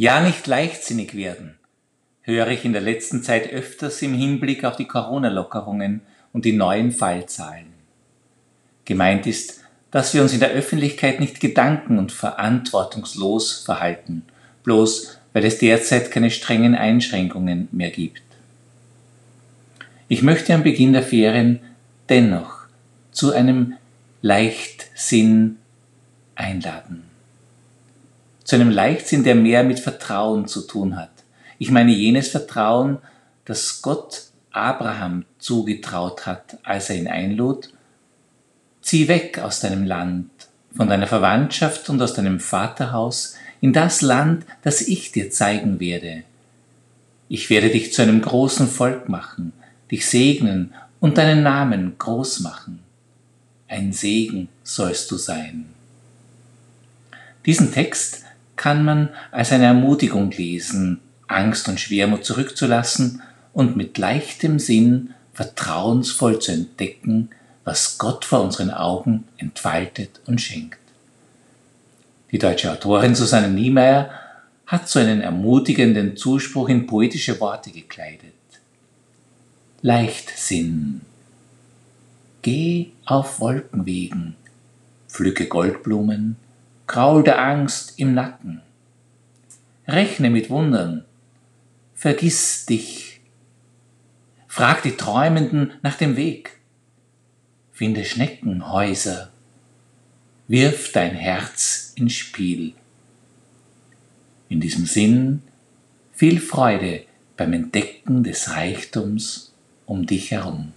Ja, nicht leichtsinnig werden, höre ich in der letzten Zeit öfters im Hinblick auf die Corona-Lockerungen und die neuen Fallzahlen. Gemeint ist, dass wir uns in der Öffentlichkeit nicht gedanken- und verantwortungslos verhalten, bloß weil es derzeit keine strengen Einschränkungen mehr gibt. Ich möchte am Beginn der Ferien dennoch zu einem Leichtsinn einladen. Zu einem Leichtsinn, der mehr mit Vertrauen zu tun hat. Ich meine jenes Vertrauen, das Gott Abraham zugetraut hat, als er ihn einlud, zieh weg aus deinem Land, von deiner Verwandtschaft und aus deinem Vaterhaus in das Land, das ich dir zeigen werde. Ich werde dich zu einem großen Volk machen, dich segnen und deinen Namen groß machen. Ein Segen sollst du sein. Diesen Text kann man als eine Ermutigung lesen, Angst und Schwermut zurückzulassen und mit leichtem Sinn vertrauensvoll zu entdecken, was Gott vor unseren Augen entfaltet und schenkt. Die deutsche Autorin Susanne Niemeyer hat so einen ermutigenden Zuspruch in poetische Worte gekleidet. Leichtsinn. Geh auf Wolkenwegen, pflücke Goldblumen, kraul der Angst im Nacken. Rechne mit Wundern, vergiss dich. Frag die Träumenden nach dem Weg. Finde Schneckenhäuser, wirf dein Herz ins Spiel. In diesem Sinn viel Freude beim Entdecken des Reichtums um dich herum.